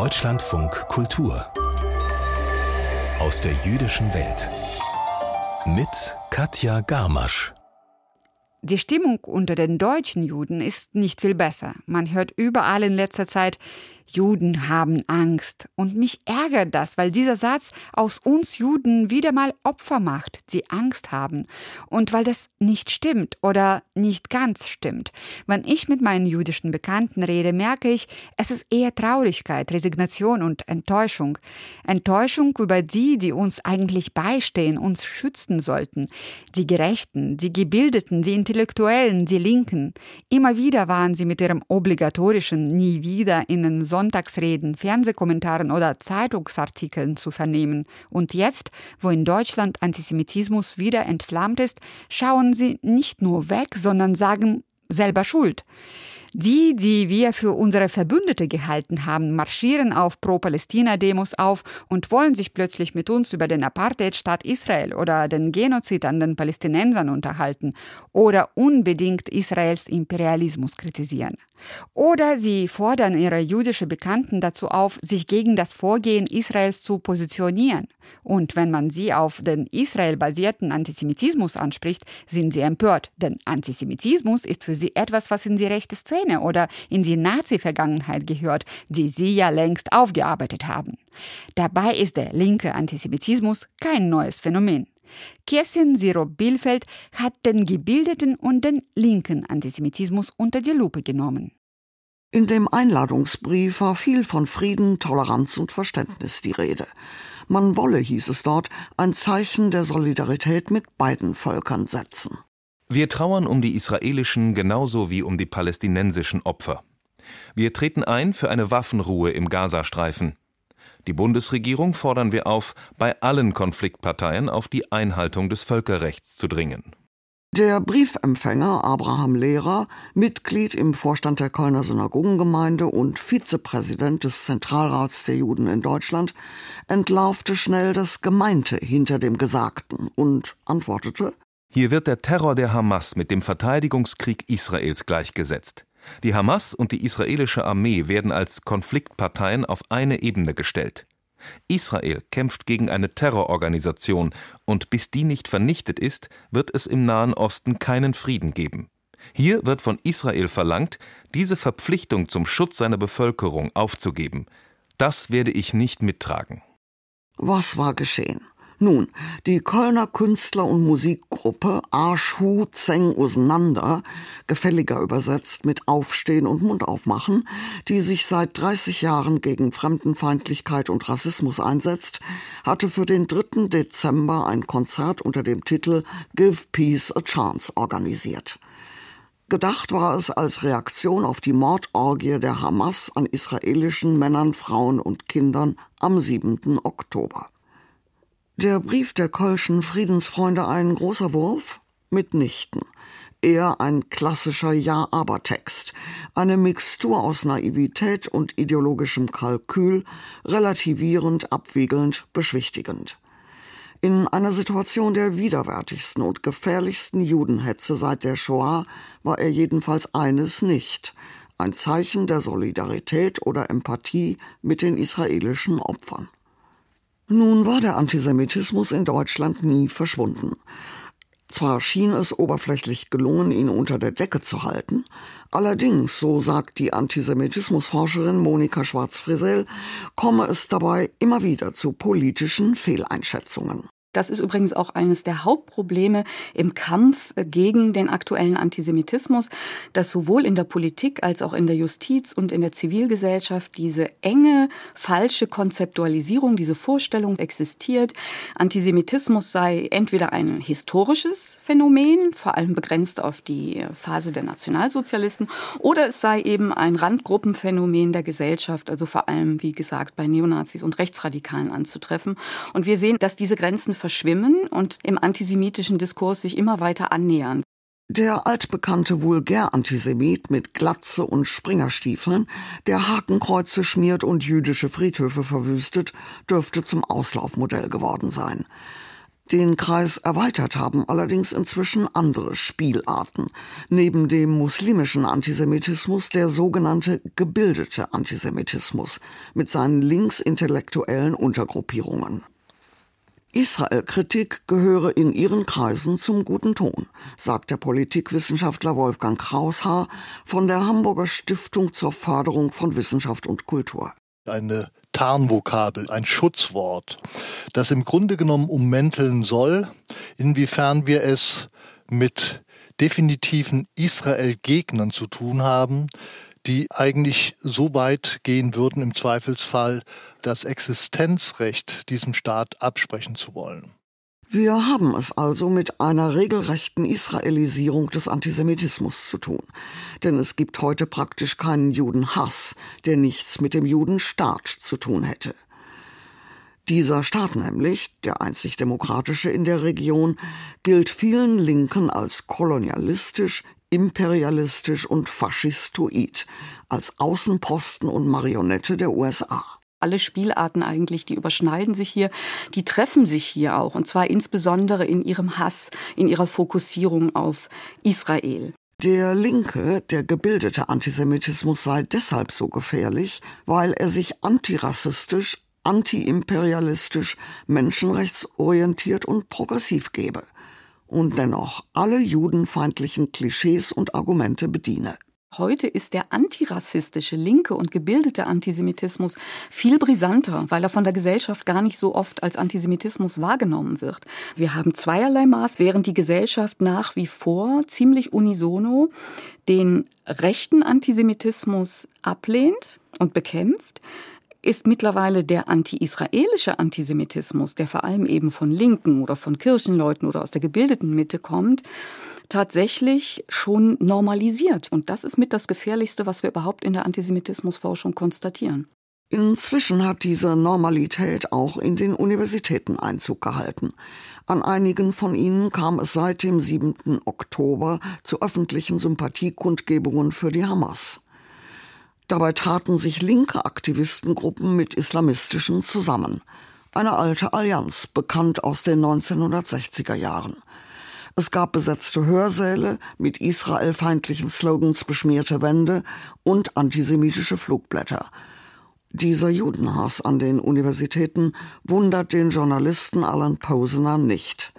Deutschlandfunk Kultur aus der jüdischen Welt mit Katja Garmasch. Die Stimmung unter den deutschen Juden ist nicht viel besser. Man hört überall in letzter Zeit, Juden haben Angst. Und mich ärgert das, weil dieser Satz aus uns Juden wieder mal Opfer macht, die Angst haben. Und weil das nicht stimmt oder nicht ganz stimmt. Wenn ich mit meinen jüdischen Bekannten rede, merke ich, es ist eher Traurigkeit, Resignation und Enttäuschung. Enttäuschung über die, die uns eigentlich beistehen, uns schützen sollten. Die Gerechten, die Gebildeten, die Intellektuellen, die Linken. Immer wieder waren sie mit ihrem obligatorischen Nie wieder in den Sonn Sonntagsreden, Fernsehkommentaren oder Zeitungsartikeln zu vernehmen. Und jetzt, wo in Deutschland Antisemitismus wieder entflammt ist, schauen sie nicht nur weg, sondern sagen selber Schuld. Die, die wir für unsere Verbündete gehalten haben, marschieren auf Pro-Palästina-Demos auf und wollen sich plötzlich mit uns über den Apartheidstaat Israel oder den Genozid an den Palästinensern unterhalten oder unbedingt Israels Imperialismus kritisieren. Oder sie fordern ihre jüdischen Bekannten dazu auf, sich gegen das Vorgehen Israels zu positionieren. Und wenn man sie auf den Israel-basierten Antisemitismus anspricht, sind sie empört. Denn Antisemitismus ist für sie etwas, was in die rechte Szene oder in die Nazi-Vergangenheit gehört, die sie ja längst aufgearbeitet haben. Dabei ist der linke Antisemitismus kein neues Phänomen. Kerstin Sirob-Bielfeld hat den gebildeten und den linken Antisemitismus unter die Lupe genommen. In dem Einladungsbrief war viel von Frieden, Toleranz und Verständnis die Rede. Man wolle, hieß es dort, ein Zeichen der Solidarität mit beiden Völkern setzen. Wir trauern um die israelischen genauso wie um die palästinensischen Opfer. Wir treten ein für eine Waffenruhe im Gazastreifen. Die Bundesregierung fordern wir auf, bei allen Konfliktparteien auf die Einhaltung des Völkerrechts zu dringen. Der Briefempfänger Abraham Lehrer, Mitglied im Vorstand der Kölner Synagogengemeinde und Vizepräsident des Zentralrats der Juden in Deutschland, entlarvte schnell das Gemeinte hinter dem Gesagten und antwortete Hier wird der Terror der Hamas mit dem Verteidigungskrieg Israels gleichgesetzt. Die Hamas und die israelische Armee werden als Konfliktparteien auf eine Ebene gestellt. Israel kämpft gegen eine Terrororganisation, und bis die nicht vernichtet ist, wird es im Nahen Osten keinen Frieden geben. Hier wird von Israel verlangt, diese Verpflichtung zum Schutz seiner Bevölkerung aufzugeben. Das werde ich nicht mittragen. Was war geschehen? Nun, die Kölner Künstler- und Musikgruppe Arsch, Zeng, Auseinander, gefälliger übersetzt mit Aufstehen und Mund aufmachen, die sich seit 30 Jahren gegen Fremdenfeindlichkeit und Rassismus einsetzt, hatte für den 3. Dezember ein Konzert unter dem Titel Give Peace a Chance organisiert. Gedacht war es als Reaktion auf die Mordorgie der Hamas an israelischen Männern, Frauen und Kindern am 7. Oktober. Der Brief der Kölschen Friedensfreunde ein großer Wurf? Mitnichten. Eher ein klassischer Ja-Aber-Text, eine Mixtur aus Naivität und ideologischem Kalkül, relativierend, abwiegelnd, beschwichtigend. In einer Situation der widerwärtigsten und gefährlichsten Judenhetze seit der Shoah war er jedenfalls eines nicht ein Zeichen der Solidarität oder Empathie mit den israelischen Opfern. Nun war der Antisemitismus in Deutschland nie verschwunden. Zwar schien es oberflächlich gelungen, ihn unter der Decke zu halten, allerdings, so sagt die Antisemitismusforscherin Monika Schwarz-Frisell, komme es dabei immer wieder zu politischen Fehleinschätzungen. Das ist übrigens auch eines der Hauptprobleme im Kampf gegen den aktuellen Antisemitismus, dass sowohl in der Politik als auch in der Justiz und in der Zivilgesellschaft diese enge, falsche Konzeptualisierung, diese Vorstellung existiert. Antisemitismus sei entweder ein historisches Phänomen, vor allem begrenzt auf die Phase der Nationalsozialisten, oder es sei eben ein Randgruppenphänomen der Gesellschaft, also vor allem, wie gesagt, bei Neonazis und Rechtsradikalen anzutreffen. Und wir sehen, dass diese Grenzen verschwimmen und im antisemitischen Diskurs sich immer weiter annähern. Der altbekannte Vulgär-Antisemit mit Glatze und Springerstiefeln, der Hakenkreuze schmiert und jüdische Friedhöfe verwüstet, dürfte zum Auslaufmodell geworden sein. Den Kreis erweitert haben allerdings inzwischen andere Spielarten. Neben dem muslimischen Antisemitismus der sogenannte gebildete Antisemitismus mit seinen linksintellektuellen Untergruppierungen. Israel-Kritik gehöre in ihren Kreisen zum guten Ton, sagt der Politikwissenschaftler Wolfgang Kraushaar von der Hamburger Stiftung zur Förderung von Wissenschaft und Kultur. Eine Tarnvokabel, ein Schutzwort, das im Grunde genommen ummänteln soll, inwiefern wir es mit definitiven Israel-Gegnern zu tun haben, die eigentlich so weit gehen würden, im Zweifelsfall das Existenzrecht diesem Staat absprechen zu wollen. Wir haben es also mit einer regelrechten Israelisierung des Antisemitismus zu tun. Denn es gibt heute praktisch keinen Judenhass, der nichts mit dem Judenstaat zu tun hätte. Dieser Staat nämlich, der einzig demokratische in der Region, gilt vielen Linken als kolonialistisch, imperialistisch und faschistoid, als Außenposten und Marionette der USA. Alle Spielarten eigentlich, die überschneiden sich hier, die treffen sich hier auch, und zwar insbesondere in ihrem Hass, in ihrer Fokussierung auf Israel. Der linke, der gebildete Antisemitismus sei deshalb so gefährlich, weil er sich antirassistisch, antiimperialistisch, menschenrechtsorientiert und progressiv gebe und dennoch alle judenfeindlichen Klischees und Argumente bediene. Heute ist der antirassistische, linke und gebildete Antisemitismus viel brisanter, weil er von der Gesellschaft gar nicht so oft als Antisemitismus wahrgenommen wird. Wir haben zweierlei Maß, während die Gesellschaft nach wie vor ziemlich unisono den rechten Antisemitismus ablehnt und bekämpft, ist mittlerweile der anti-israelische Antisemitismus, der vor allem eben von Linken oder von Kirchenleuten oder aus der gebildeten Mitte kommt, tatsächlich schon normalisiert. Und das ist mit das Gefährlichste, was wir überhaupt in der Antisemitismusforschung konstatieren. Inzwischen hat diese Normalität auch in den Universitäten Einzug gehalten. An einigen von ihnen kam es seit dem 7. Oktober zu öffentlichen Sympathiekundgebungen für die Hamas. Dabei taten sich linke Aktivistengruppen mit islamistischen zusammen. Eine alte Allianz, bekannt aus den 1960er Jahren. Es gab besetzte Hörsäle, mit israelfeindlichen Slogans beschmierte Wände und antisemitische Flugblätter. Dieser Judenhass an den Universitäten wundert den Journalisten Alan Posener nicht.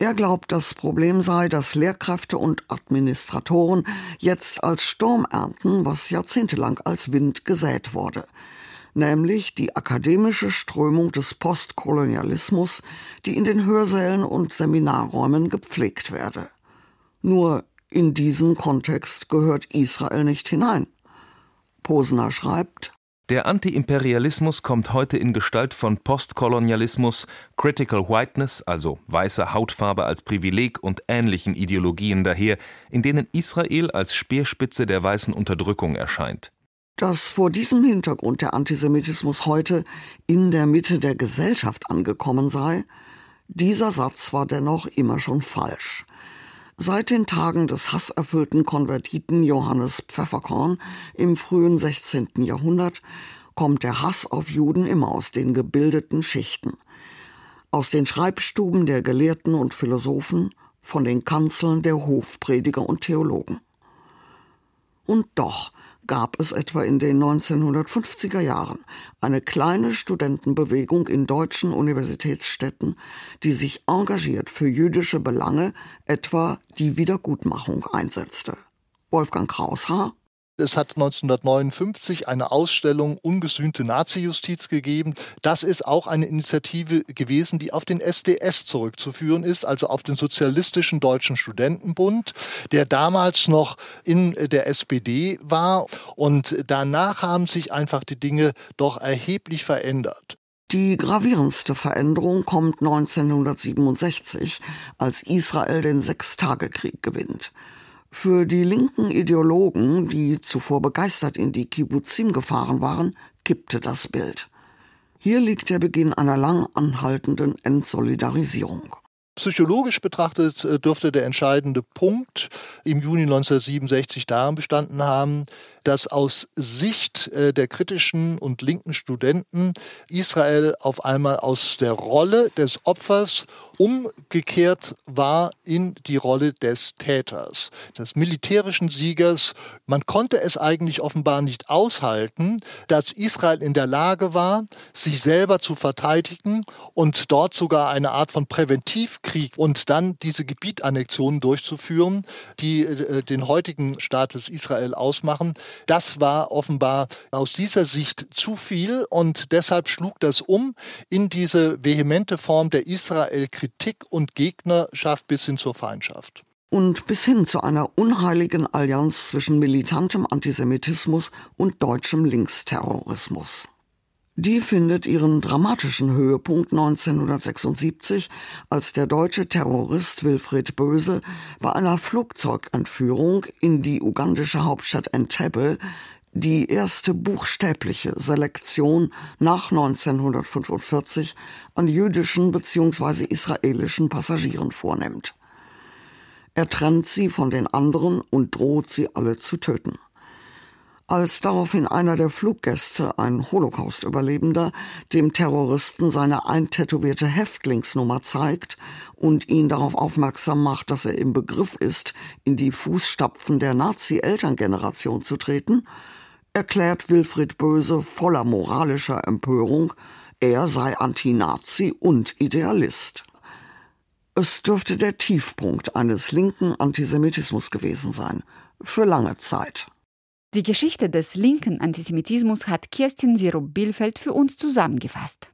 Er glaubt, das Problem sei, dass Lehrkräfte und Administratoren jetzt als Sturm ernten, was jahrzehntelang als Wind gesät wurde nämlich die akademische Strömung des Postkolonialismus, die in den Hörsälen und Seminarräumen gepflegt werde. Nur in diesen Kontext gehört Israel nicht hinein. Posner schreibt, der Antiimperialismus kommt heute in Gestalt von Postkolonialismus, Critical Whiteness, also weißer Hautfarbe als Privileg und ähnlichen Ideologien daher, in denen Israel als Speerspitze der weißen Unterdrückung erscheint. Dass vor diesem Hintergrund der Antisemitismus heute in der Mitte der Gesellschaft angekommen sei, dieser Satz war dennoch immer schon falsch. Seit den Tagen des hasserfüllten Konvertiten Johannes Pfefferkorn im frühen 16. Jahrhundert kommt der Hass auf Juden immer aus den gebildeten Schichten. Aus den Schreibstuben der Gelehrten und Philosophen, von den Kanzeln der Hofprediger und Theologen. Und doch gab es etwa in den 1950er Jahren eine kleine Studentenbewegung in deutschen Universitätsstädten, die sich engagiert für jüdische Belange, etwa die Wiedergutmachung einsetzte. Wolfgang Kraushaar es hat 1959 eine Ausstellung Ungesühnte Nazi-Justiz gegeben. Das ist auch eine Initiative gewesen, die auf den SDS zurückzuführen ist, also auf den Sozialistischen Deutschen Studentenbund, der damals noch in der SPD war. Und danach haben sich einfach die Dinge doch erheblich verändert. Die gravierendste Veränderung kommt 1967, als Israel den Sechstagekrieg gewinnt. Für die linken Ideologen, die zuvor begeistert in die Kibbutzim gefahren waren, kippte das Bild. Hier liegt der Beginn einer lang anhaltenden Entsolidarisierung. Psychologisch betrachtet äh, dürfte der entscheidende Punkt im Juni 1967 darin bestanden haben, dass aus Sicht äh, der kritischen und linken Studenten Israel auf einmal aus der Rolle des Opfers umgekehrt war in die Rolle des Täters, des militärischen Siegers. Man konnte es eigentlich offenbar nicht aushalten, dass Israel in der Lage war, sich selber zu verteidigen und dort sogar eine Art von Präventivkrieg und dann diese Gebietannexionen durchzuführen, die äh, den heutigen Status Israel ausmachen. Das war offenbar aus dieser Sicht zu viel und deshalb schlug das um in diese vehemente Form der Israel-Kritik Kritik und Gegnerschaft bis hin zur Feindschaft. Und bis hin zu einer unheiligen Allianz zwischen militantem Antisemitismus und deutschem Linksterrorismus. Die findet ihren dramatischen Höhepunkt 1976, als der deutsche Terrorist Wilfried Böse bei einer Flugzeugentführung in die ugandische Hauptstadt Entebbe die erste buchstäbliche Selektion nach 1945 an jüdischen bzw. israelischen Passagieren vornimmt. Er trennt sie von den anderen und droht sie alle zu töten. Als daraufhin einer der Fluggäste, ein Holocaust-Überlebender, dem Terroristen seine eintätowierte Häftlingsnummer zeigt und ihn darauf aufmerksam macht, dass er im Begriff ist, in die Fußstapfen der Nazi-Elterngeneration zu treten, erklärt Wilfried Böse voller moralischer Empörung, er sei Anti-Nazi und Idealist. Es dürfte der Tiefpunkt eines linken Antisemitismus gewesen sein, für lange Zeit. Die Geschichte des linken Antisemitismus hat Kirstin Sirup-Bielfeld für uns zusammengefasst.